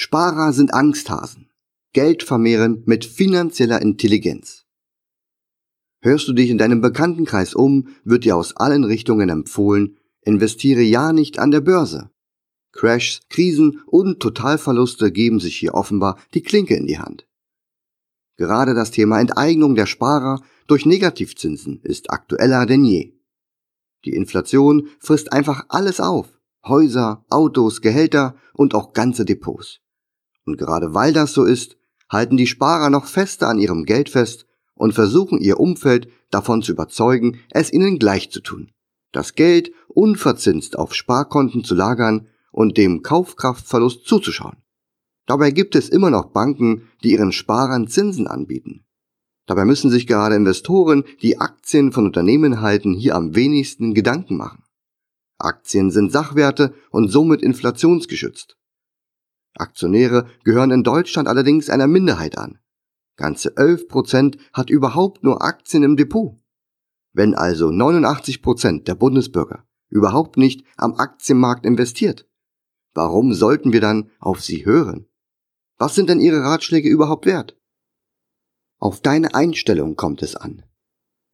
Sparer sind Angsthasen. Geld vermehren mit finanzieller Intelligenz. Hörst du dich in deinem Bekanntenkreis um, wird dir aus allen Richtungen empfohlen, investiere ja nicht an der Börse. Crashs, Krisen und Totalverluste geben sich hier offenbar die Klinke in die Hand. Gerade das Thema Enteignung der Sparer durch Negativzinsen ist aktueller denn je. Die Inflation frisst einfach alles auf. Häuser, Autos, Gehälter und auch ganze Depots. Und gerade weil das so ist, halten die Sparer noch fester an ihrem Geld fest und versuchen ihr Umfeld davon zu überzeugen, es ihnen gleich zu tun. Das Geld unverzinst auf Sparkonten zu lagern und dem Kaufkraftverlust zuzuschauen. Dabei gibt es immer noch Banken, die ihren Sparern Zinsen anbieten. Dabei müssen sich gerade Investoren, die Aktien von Unternehmen halten, hier am wenigsten Gedanken machen. Aktien sind Sachwerte und somit inflationsgeschützt. Aktionäre gehören in Deutschland allerdings einer Minderheit an. Ganze 11 Prozent hat überhaupt nur Aktien im Depot. Wenn also 89 Prozent der Bundesbürger überhaupt nicht am Aktienmarkt investiert, warum sollten wir dann auf sie hören? Was sind denn ihre Ratschläge überhaupt wert? Auf deine Einstellung kommt es an.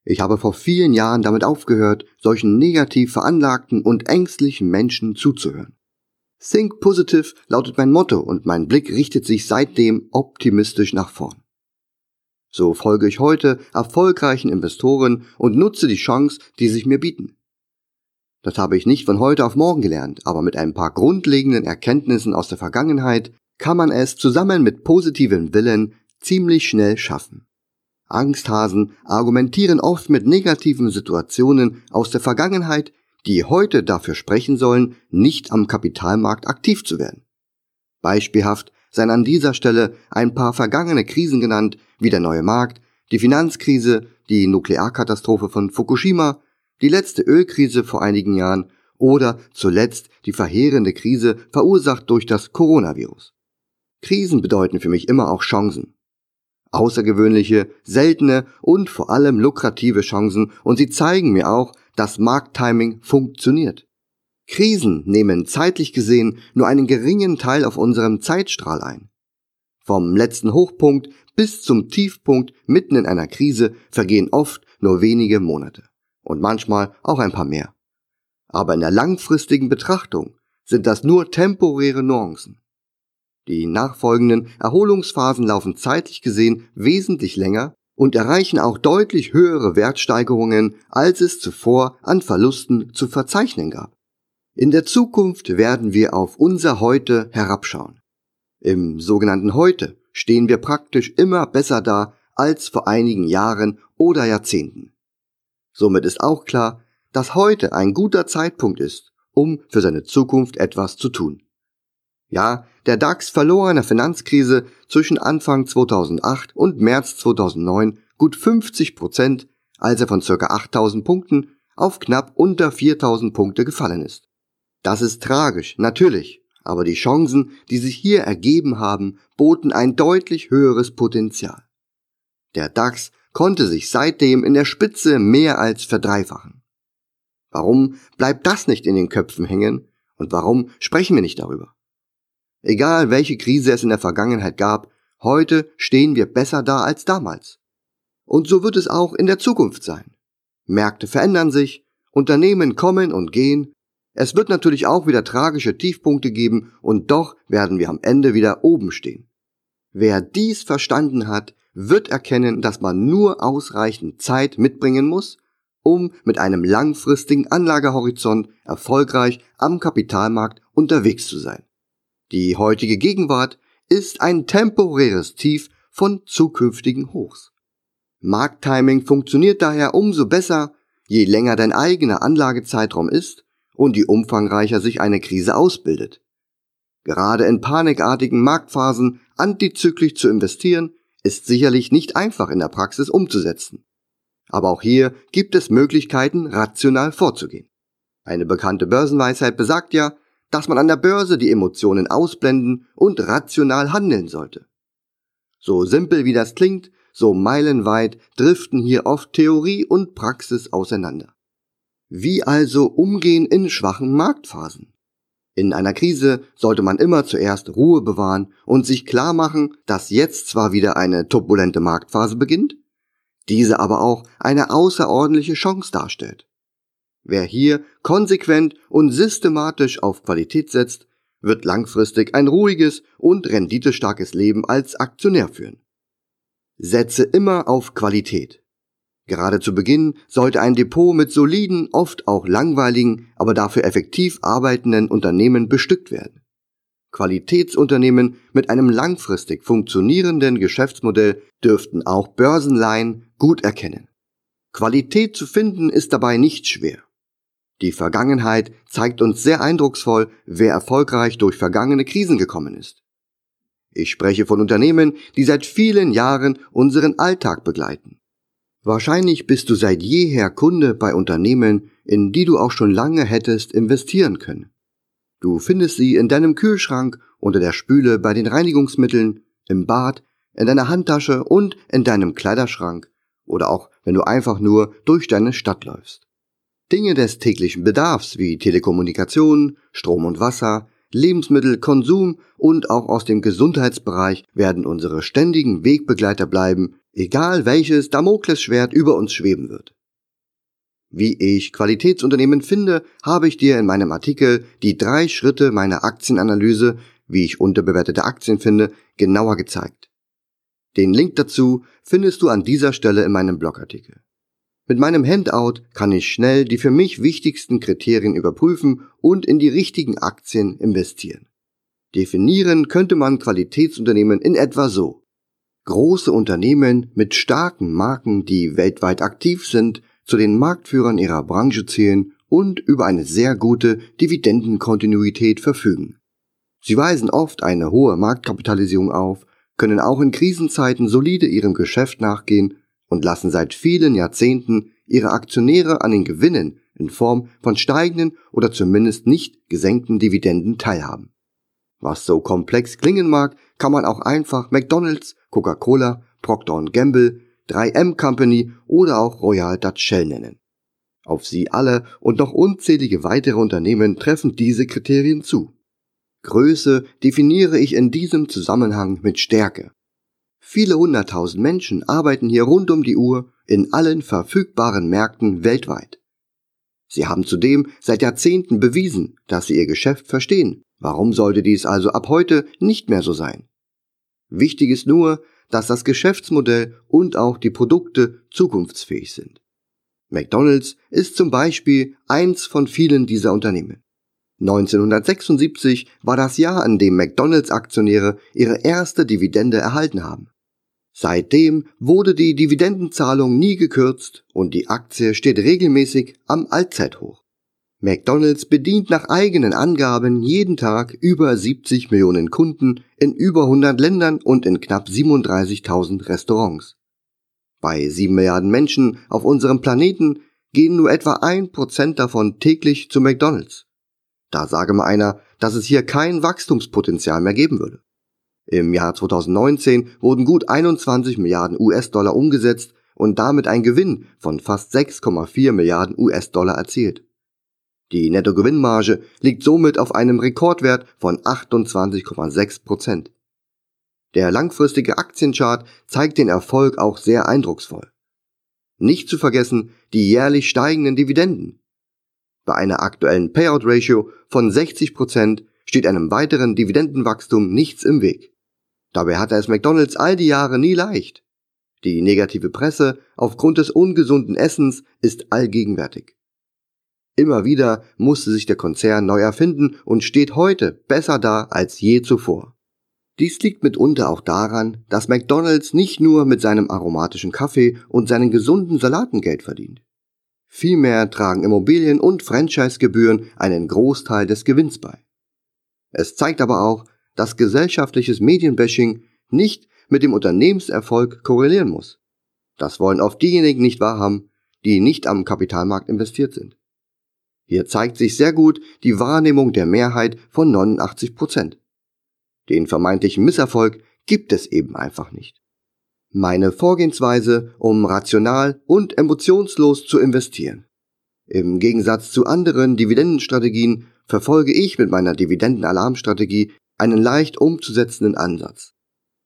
Ich habe vor vielen Jahren damit aufgehört, solchen negativ veranlagten und ängstlichen Menschen zuzuhören. Think Positive lautet mein Motto und mein Blick richtet sich seitdem optimistisch nach vorn. So folge ich heute erfolgreichen Investoren und nutze die Chance, die sich mir bieten. Das habe ich nicht von heute auf morgen gelernt, aber mit ein paar grundlegenden Erkenntnissen aus der Vergangenheit kann man es zusammen mit positivem Willen ziemlich schnell schaffen. Angsthasen argumentieren oft mit negativen Situationen aus der Vergangenheit, die heute dafür sprechen sollen, nicht am Kapitalmarkt aktiv zu werden. Beispielhaft seien an dieser Stelle ein paar vergangene Krisen genannt, wie der neue Markt, die Finanzkrise, die Nuklearkatastrophe von Fukushima, die letzte Ölkrise vor einigen Jahren oder zuletzt die verheerende Krise verursacht durch das Coronavirus. Krisen bedeuten für mich immer auch Chancen. Außergewöhnliche, seltene und vor allem lukrative Chancen und sie zeigen mir auch, dass Markttiming funktioniert. Krisen nehmen zeitlich gesehen nur einen geringen Teil auf unserem Zeitstrahl ein. Vom letzten Hochpunkt bis zum Tiefpunkt mitten in einer Krise vergehen oft nur wenige Monate und manchmal auch ein paar mehr. Aber in der langfristigen Betrachtung sind das nur temporäre Nuancen. Die nachfolgenden Erholungsphasen laufen zeitlich gesehen wesentlich länger und erreichen auch deutlich höhere Wertsteigerungen, als es zuvor an Verlusten zu verzeichnen gab. In der Zukunft werden wir auf unser Heute herabschauen. Im sogenannten Heute stehen wir praktisch immer besser da als vor einigen Jahren oder Jahrzehnten. Somit ist auch klar, dass heute ein guter Zeitpunkt ist, um für seine Zukunft etwas zu tun. Ja, der DAX verlor in der Finanzkrise zwischen Anfang 2008 und März 2009 gut 50 Prozent, als er von ca. 8000 Punkten auf knapp unter 4000 Punkte gefallen ist. Das ist tragisch, natürlich, aber die Chancen, die sich hier ergeben haben, boten ein deutlich höheres Potenzial. Der DAX konnte sich seitdem in der Spitze mehr als verdreifachen. Warum bleibt das nicht in den Köpfen hängen und warum sprechen wir nicht darüber? Egal welche Krise es in der Vergangenheit gab, heute stehen wir besser da als damals. Und so wird es auch in der Zukunft sein. Märkte verändern sich, Unternehmen kommen und gehen, es wird natürlich auch wieder tragische Tiefpunkte geben und doch werden wir am Ende wieder oben stehen. Wer dies verstanden hat, wird erkennen, dass man nur ausreichend Zeit mitbringen muss, um mit einem langfristigen Anlagehorizont erfolgreich am Kapitalmarkt unterwegs zu sein. Die heutige Gegenwart ist ein temporäres Tief von zukünftigen Hochs. Markttiming funktioniert daher umso besser, je länger dein eigener Anlagezeitraum ist und je umfangreicher sich eine Krise ausbildet. Gerade in panikartigen Marktphasen antizyklisch zu investieren, ist sicherlich nicht einfach in der Praxis umzusetzen. Aber auch hier gibt es Möglichkeiten, rational vorzugehen. Eine bekannte Börsenweisheit besagt ja, dass man an der Börse die Emotionen ausblenden und rational handeln sollte. So simpel wie das klingt, so meilenweit driften hier oft Theorie und Praxis auseinander. Wie also umgehen in schwachen Marktphasen? In einer Krise sollte man immer zuerst Ruhe bewahren und sich klar machen, dass jetzt zwar wieder eine turbulente Marktphase beginnt, diese aber auch eine außerordentliche Chance darstellt. Wer hier konsequent und systematisch auf Qualität setzt, wird langfristig ein ruhiges und renditestarkes Leben als Aktionär führen. Setze immer auf Qualität. Gerade zu Beginn sollte ein Depot mit soliden, oft auch langweiligen, aber dafür effektiv arbeitenden Unternehmen bestückt werden. Qualitätsunternehmen mit einem langfristig funktionierenden Geschäftsmodell dürften auch Börsenleihen gut erkennen. Qualität zu finden ist dabei nicht schwer. Die Vergangenheit zeigt uns sehr eindrucksvoll, wer erfolgreich durch vergangene Krisen gekommen ist. Ich spreche von Unternehmen, die seit vielen Jahren unseren Alltag begleiten. Wahrscheinlich bist du seit jeher Kunde bei Unternehmen, in die du auch schon lange hättest investieren können. Du findest sie in deinem Kühlschrank, unter der Spüle bei den Reinigungsmitteln, im Bad, in deiner Handtasche und in deinem Kleiderschrank oder auch wenn du einfach nur durch deine Stadt läufst. Dinge des täglichen Bedarfs wie Telekommunikation, Strom und Wasser, Lebensmittel, Konsum und auch aus dem Gesundheitsbereich werden unsere ständigen Wegbegleiter bleiben, egal welches Damoklesschwert über uns schweben wird. Wie ich Qualitätsunternehmen finde, habe ich dir in meinem Artikel die drei Schritte meiner Aktienanalyse, wie ich unterbewertete Aktien finde, genauer gezeigt. Den Link dazu findest du an dieser Stelle in meinem Blogartikel. Mit meinem Handout kann ich schnell die für mich wichtigsten Kriterien überprüfen und in die richtigen Aktien investieren. Definieren könnte man Qualitätsunternehmen in etwa so. Große Unternehmen mit starken Marken, die weltweit aktiv sind, zu den Marktführern ihrer Branche zählen und über eine sehr gute Dividendenkontinuität verfügen. Sie weisen oft eine hohe Marktkapitalisierung auf, können auch in Krisenzeiten solide ihrem Geschäft nachgehen und lassen seit vielen Jahrzehnten ihre Aktionäre an den Gewinnen in Form von steigenden oder zumindest nicht gesenkten Dividenden teilhaben. Was so komplex klingen mag, kann man auch einfach McDonald's, Coca-Cola, Procter Gamble, 3M Company oder auch Royal Dutch Shell nennen. Auf sie alle und noch unzählige weitere Unternehmen treffen diese Kriterien zu. Größe definiere ich in diesem Zusammenhang mit Stärke. Viele hunderttausend Menschen arbeiten hier rund um die Uhr in allen verfügbaren Märkten weltweit. Sie haben zudem seit Jahrzehnten bewiesen, dass sie ihr Geschäft verstehen. Warum sollte dies also ab heute nicht mehr so sein? Wichtig ist nur, dass das Geschäftsmodell und auch die Produkte zukunftsfähig sind. McDonald's ist zum Beispiel eins von vielen dieser Unternehmen. 1976 war das Jahr, an dem McDonald's Aktionäre ihre erste Dividende erhalten haben. Seitdem wurde die Dividendenzahlung nie gekürzt und die Aktie steht regelmäßig am Allzeithoch. McDonald's bedient nach eigenen Angaben jeden Tag über 70 Millionen Kunden in über 100 Ländern und in knapp 37.000 Restaurants. Bei 7 Milliarden Menschen auf unserem Planeten gehen nur etwa ein Prozent davon täglich zu McDonald's. Da sage mal einer, dass es hier kein Wachstumspotenzial mehr geben würde. Im Jahr 2019 wurden gut 21 Milliarden US-Dollar umgesetzt und damit ein Gewinn von fast 6,4 Milliarden US-Dollar erzielt. Die Nettogewinnmarge liegt somit auf einem Rekordwert von 28,6 Prozent. Der langfristige Aktienchart zeigt den Erfolg auch sehr eindrucksvoll. Nicht zu vergessen die jährlich steigenden Dividenden. Bei einer aktuellen Payout Ratio von 60 Prozent steht einem weiteren Dividendenwachstum nichts im Weg. Dabei hatte es McDonald's all die Jahre nie leicht. Die negative Presse aufgrund des ungesunden Essens ist allgegenwärtig. Immer wieder musste sich der Konzern neu erfinden und steht heute besser da als je zuvor. Dies liegt mitunter auch daran, dass McDonald's nicht nur mit seinem aromatischen Kaffee und seinen gesunden Salaten Geld verdient. Vielmehr tragen Immobilien und Franchisegebühren einen Großteil des Gewinns bei. Es zeigt aber auch, dass gesellschaftliches Medienbashing nicht mit dem Unternehmenserfolg korrelieren muss. Das wollen oft diejenigen nicht wahrhaben, die nicht am Kapitalmarkt investiert sind. Hier zeigt sich sehr gut die Wahrnehmung der Mehrheit von 89 Prozent. Den vermeintlichen Misserfolg gibt es eben einfach nicht. Meine Vorgehensweise, um rational und emotionslos zu investieren. Im Gegensatz zu anderen Dividendenstrategien verfolge ich mit meiner Dividendenalarmstrategie einen leicht umzusetzenden Ansatz.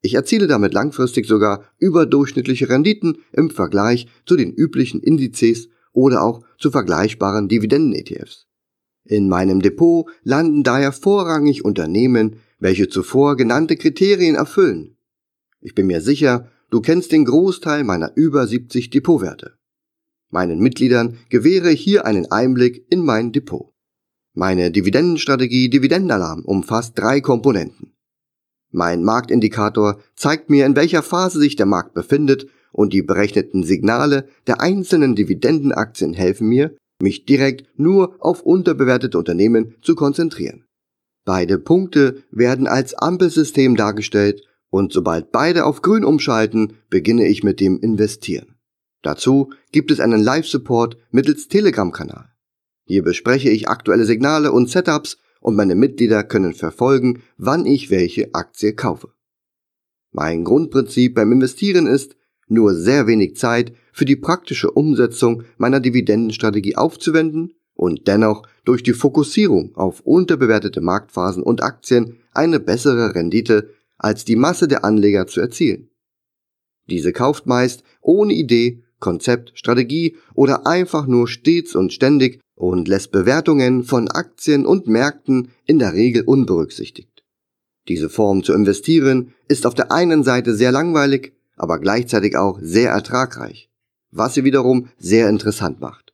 Ich erziele damit langfristig sogar überdurchschnittliche Renditen im Vergleich zu den üblichen Indizes oder auch zu vergleichbaren Dividenden-ETFs. In meinem Depot landen daher vorrangig Unternehmen, welche zuvor genannte Kriterien erfüllen. Ich bin mir sicher, du kennst den Großteil meiner über 70 Depotwerte. Meinen Mitgliedern gewähre ich hier einen Einblick in mein Depot. Meine Dividendenstrategie Dividendenalarm umfasst drei Komponenten. Mein Marktindikator zeigt mir, in welcher Phase sich der Markt befindet und die berechneten Signale der einzelnen Dividendenaktien helfen mir, mich direkt nur auf unterbewertete Unternehmen zu konzentrieren. Beide Punkte werden als Ampelsystem dargestellt und sobald beide auf grün umschalten, beginne ich mit dem Investieren. Dazu gibt es einen Live-Support mittels Telegram-Kanal. Hier bespreche ich aktuelle Signale und Setups und meine Mitglieder können verfolgen, wann ich welche Aktie kaufe. Mein Grundprinzip beim Investieren ist, nur sehr wenig Zeit für die praktische Umsetzung meiner Dividendenstrategie aufzuwenden und dennoch durch die Fokussierung auf unterbewertete Marktphasen und Aktien eine bessere Rendite als die Masse der Anleger zu erzielen. Diese kauft meist ohne Idee, Konzept, Strategie oder einfach nur stets und ständig und lässt Bewertungen von Aktien und Märkten in der Regel unberücksichtigt. Diese Form zu investieren ist auf der einen Seite sehr langweilig, aber gleichzeitig auch sehr ertragreich, was sie wiederum sehr interessant macht.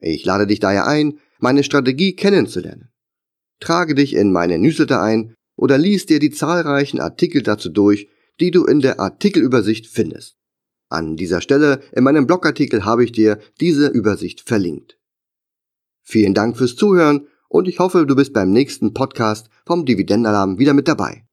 Ich lade dich daher ein, meine Strategie kennenzulernen. Trage dich in meine Newsletter ein oder lies dir die zahlreichen Artikel dazu durch, die du in der Artikelübersicht findest. An dieser Stelle in meinem Blogartikel habe ich dir diese Übersicht verlinkt. Vielen Dank fürs Zuhören und ich hoffe, du bist beim nächsten Podcast vom Dividendenalarm wieder mit dabei.